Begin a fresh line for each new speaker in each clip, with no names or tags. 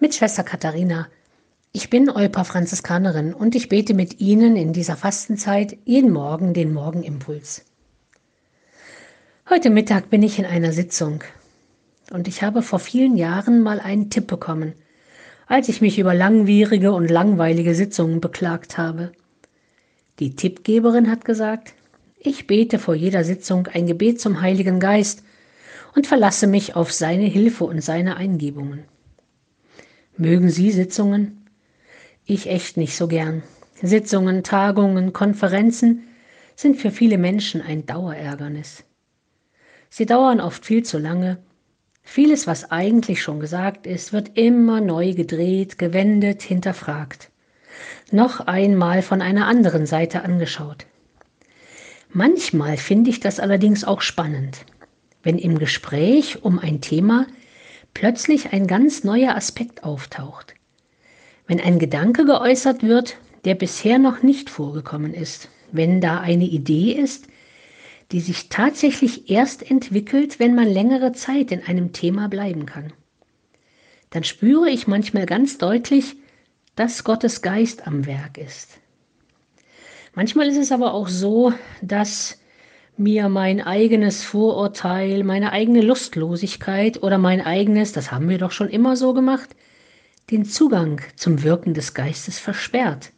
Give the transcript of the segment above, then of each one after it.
mit Schwester Katharina. Ich bin Olpa Franziskanerin und ich bete mit Ihnen in dieser Fastenzeit jeden Morgen den Morgenimpuls. Heute Mittag bin ich in einer Sitzung und ich habe vor vielen Jahren mal einen Tipp bekommen, als ich mich über langwierige und langweilige Sitzungen beklagt habe. Die Tippgeberin hat gesagt, ich bete vor jeder Sitzung ein Gebet zum Heiligen Geist und verlasse mich auf seine Hilfe und seine Eingebungen. Mögen Sie Sitzungen? Ich echt nicht so gern. Sitzungen, Tagungen, Konferenzen sind für viele Menschen ein Dauerärgernis. Sie dauern oft viel zu lange. Vieles, was eigentlich schon gesagt ist, wird immer neu gedreht, gewendet, hinterfragt. Noch einmal von einer anderen Seite angeschaut. Manchmal finde ich das allerdings auch spannend, wenn im Gespräch um ein Thema plötzlich ein ganz neuer Aspekt auftaucht. Wenn ein Gedanke geäußert wird, der bisher noch nicht vorgekommen ist, wenn da eine Idee ist, die sich tatsächlich erst entwickelt, wenn man längere Zeit in einem Thema bleiben kann. Dann spüre ich manchmal ganz deutlich, dass Gottes Geist am Werk ist. Manchmal ist es aber auch so, dass mir mein eigenes Vorurteil, meine eigene Lustlosigkeit oder mein eigenes, das haben wir doch schon immer so gemacht, den Zugang zum Wirken des Geistes versperrt.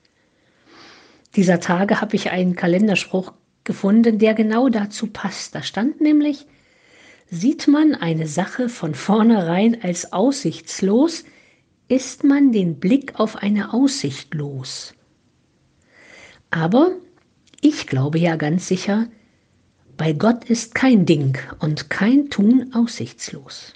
Dieser Tage habe ich einen Kalenderspruch gefunden, der genau dazu passt. Da stand nämlich, sieht man eine Sache von vornherein als aussichtslos, ist man den Blick auf eine Aussicht los. Aber ich glaube ja ganz sicher, bei Gott ist kein Ding und kein Tun aussichtslos.